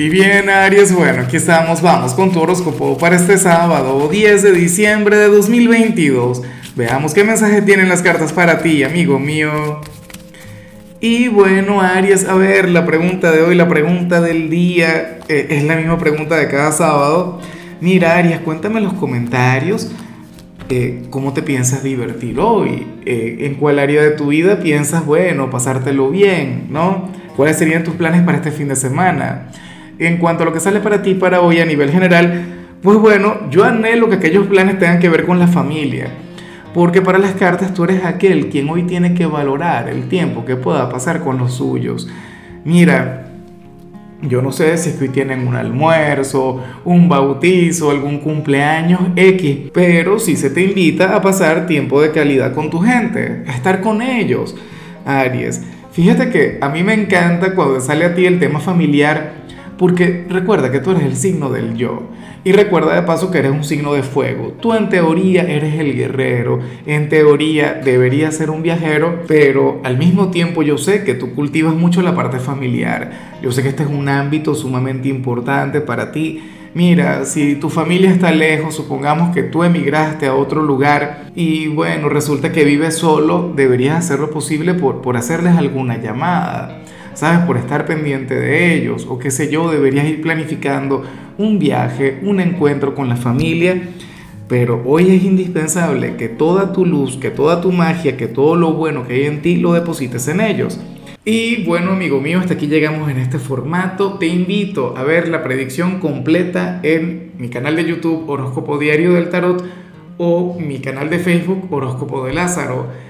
Y bien, Aries, bueno, aquí estamos, vamos con tu horóscopo para este sábado, 10 de diciembre de 2022. Veamos qué mensaje tienen las cartas para ti, amigo mío. Y bueno, Aries, a ver, la pregunta de hoy, la pregunta del día, eh, es la misma pregunta de cada sábado. Mira, Aries, cuéntame en los comentarios eh, cómo te piensas divertir hoy, eh, en cuál área de tu vida piensas, bueno, pasártelo bien, ¿no? ¿Cuáles serían tus planes para este fin de semana? En cuanto a lo que sale para ti para hoy a nivel general, pues bueno, yo anhelo que aquellos planes tengan que ver con la familia. Porque para las cartas tú eres aquel quien hoy tiene que valorar el tiempo que pueda pasar con los suyos. Mira, yo no sé si es que hoy tienen un almuerzo, un bautizo, algún cumpleaños X, pero sí se te invita a pasar tiempo de calidad con tu gente, a estar con ellos, Aries. Fíjate que a mí me encanta cuando sale a ti el tema familiar porque recuerda que tú eres el signo del yo. Y recuerda de paso que eres un signo de fuego. Tú en teoría eres el guerrero. En teoría deberías ser un viajero. Pero al mismo tiempo yo sé que tú cultivas mucho la parte familiar. Yo sé que este es un ámbito sumamente importante para ti. Mira, si tu familia está lejos, supongamos que tú emigraste a otro lugar y bueno, resulta que vives solo, deberías hacer lo posible por, por hacerles alguna llamada Por estar pendiente de ellos o qué sé yo, deberías ir planificando un viaje, un encuentro con la familia. Pero hoy es indispensable que toda tu luz, que toda tu magia, que todo lo bueno que hay en ti lo deposites en ellos. Y bueno, amigo mío, hasta aquí llegamos en este formato. Te invito a ver la predicción completa en mi canal de YouTube Horóscopo Diario del Tarot o mi canal de Facebook Horóscopo de Lázaro.